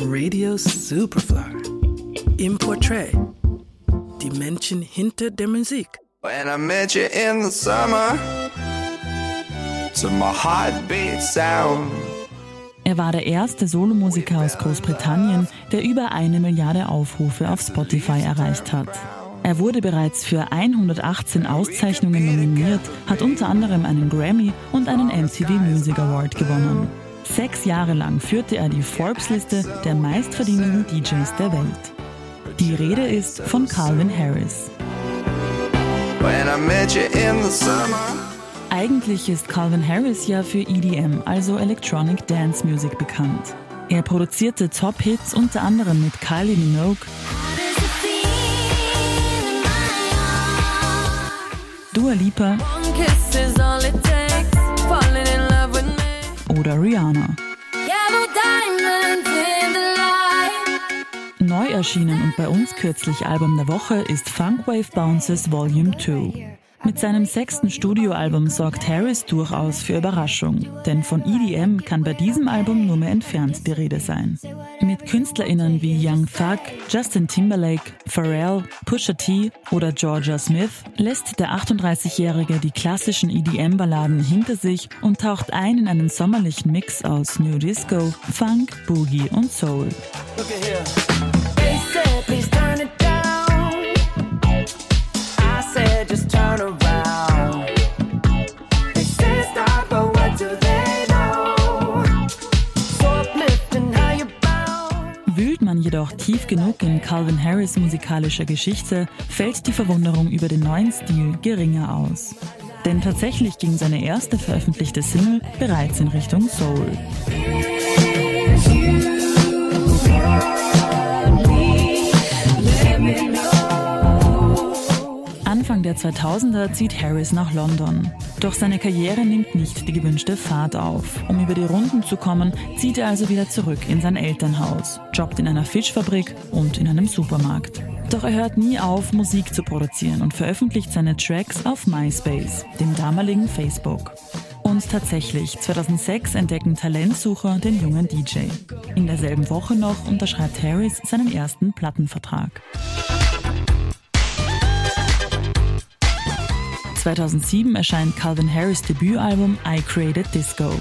Radio Superfly. Im Portrait. Die Menschen hinter der Musik. When I met you in the summer, to my heartbeat sound. Er war der erste Solomusiker aus Großbritannien, der über eine Milliarde Aufrufe auf Spotify erreicht hat. Er wurde bereits für 118 Auszeichnungen nominiert, hat unter anderem einen Grammy und einen MTV Music Award gewonnen. Sechs Jahre lang führte er die Forbes-Liste der meistverdienenden DJs der Welt. Die Rede ist von Calvin Harris. Eigentlich ist Calvin Harris ja für EDM, also Electronic Dance Music, bekannt. Er produzierte Top-Hits unter anderem mit Kylie Minogue, Dua Lipa oder Rihanna. Neu erschienen und bei uns kürzlich Album der Woche ist Funkwave Bounces Volume 2. Mit seinem sechsten Studioalbum sorgt Harris durchaus für Überraschung, denn von EDM kann bei diesem Album nur mehr entfernt die Rede sein. Mit KünstlerInnen wie Young Thug, Justin Timberlake, Pharrell, Pusha T oder Georgia Smith lässt der 38-Jährige die klassischen EDM-Balladen hinter sich und taucht ein in einen sommerlichen Mix aus New Disco, Funk, Boogie und Soul. Jedoch tief genug in Calvin Harris musikalischer Geschichte, fällt die Verwunderung über den neuen Stil geringer aus. Denn tatsächlich ging seine erste veröffentlichte Single bereits in Richtung Soul. Anfang der 2000er zieht Harris nach London. Doch seine Karriere nimmt nicht die gewünschte Fahrt auf. Um über die Runden zu kommen, zieht er also wieder zurück in sein Elternhaus, jobbt in einer Fischfabrik und in einem Supermarkt. Doch er hört nie auf, Musik zu produzieren und veröffentlicht seine Tracks auf MySpace, dem damaligen Facebook. Und tatsächlich, 2006 entdecken Talentsucher den jungen DJ. In derselben Woche noch unterschreibt Harris seinen ersten Plattenvertrag. 2007 erscheint Calvin Harris Debütalbum I Created Disco.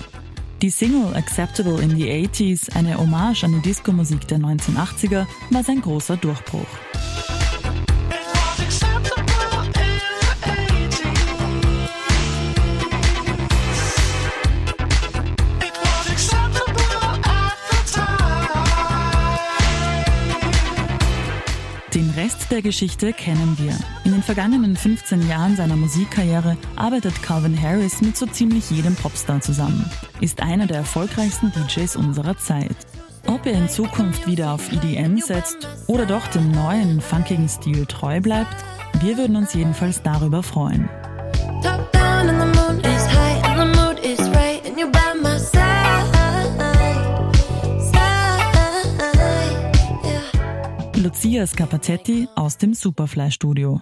Die Single Acceptable in the 80s, eine Hommage an die Disco-Musik der 1980er, war sein großer Durchbruch. Den Rest der Geschichte kennen wir. In den vergangenen 15 Jahren seiner Musikkarriere arbeitet Calvin Harris mit so ziemlich jedem Popstar zusammen, ist einer der erfolgreichsten DJs unserer Zeit. Ob er in Zukunft wieder auf EDM setzt oder doch dem neuen, funkigen Stil treu bleibt, wir würden uns jedenfalls darüber freuen. Lucia Scapacetti aus dem Superfly Studio.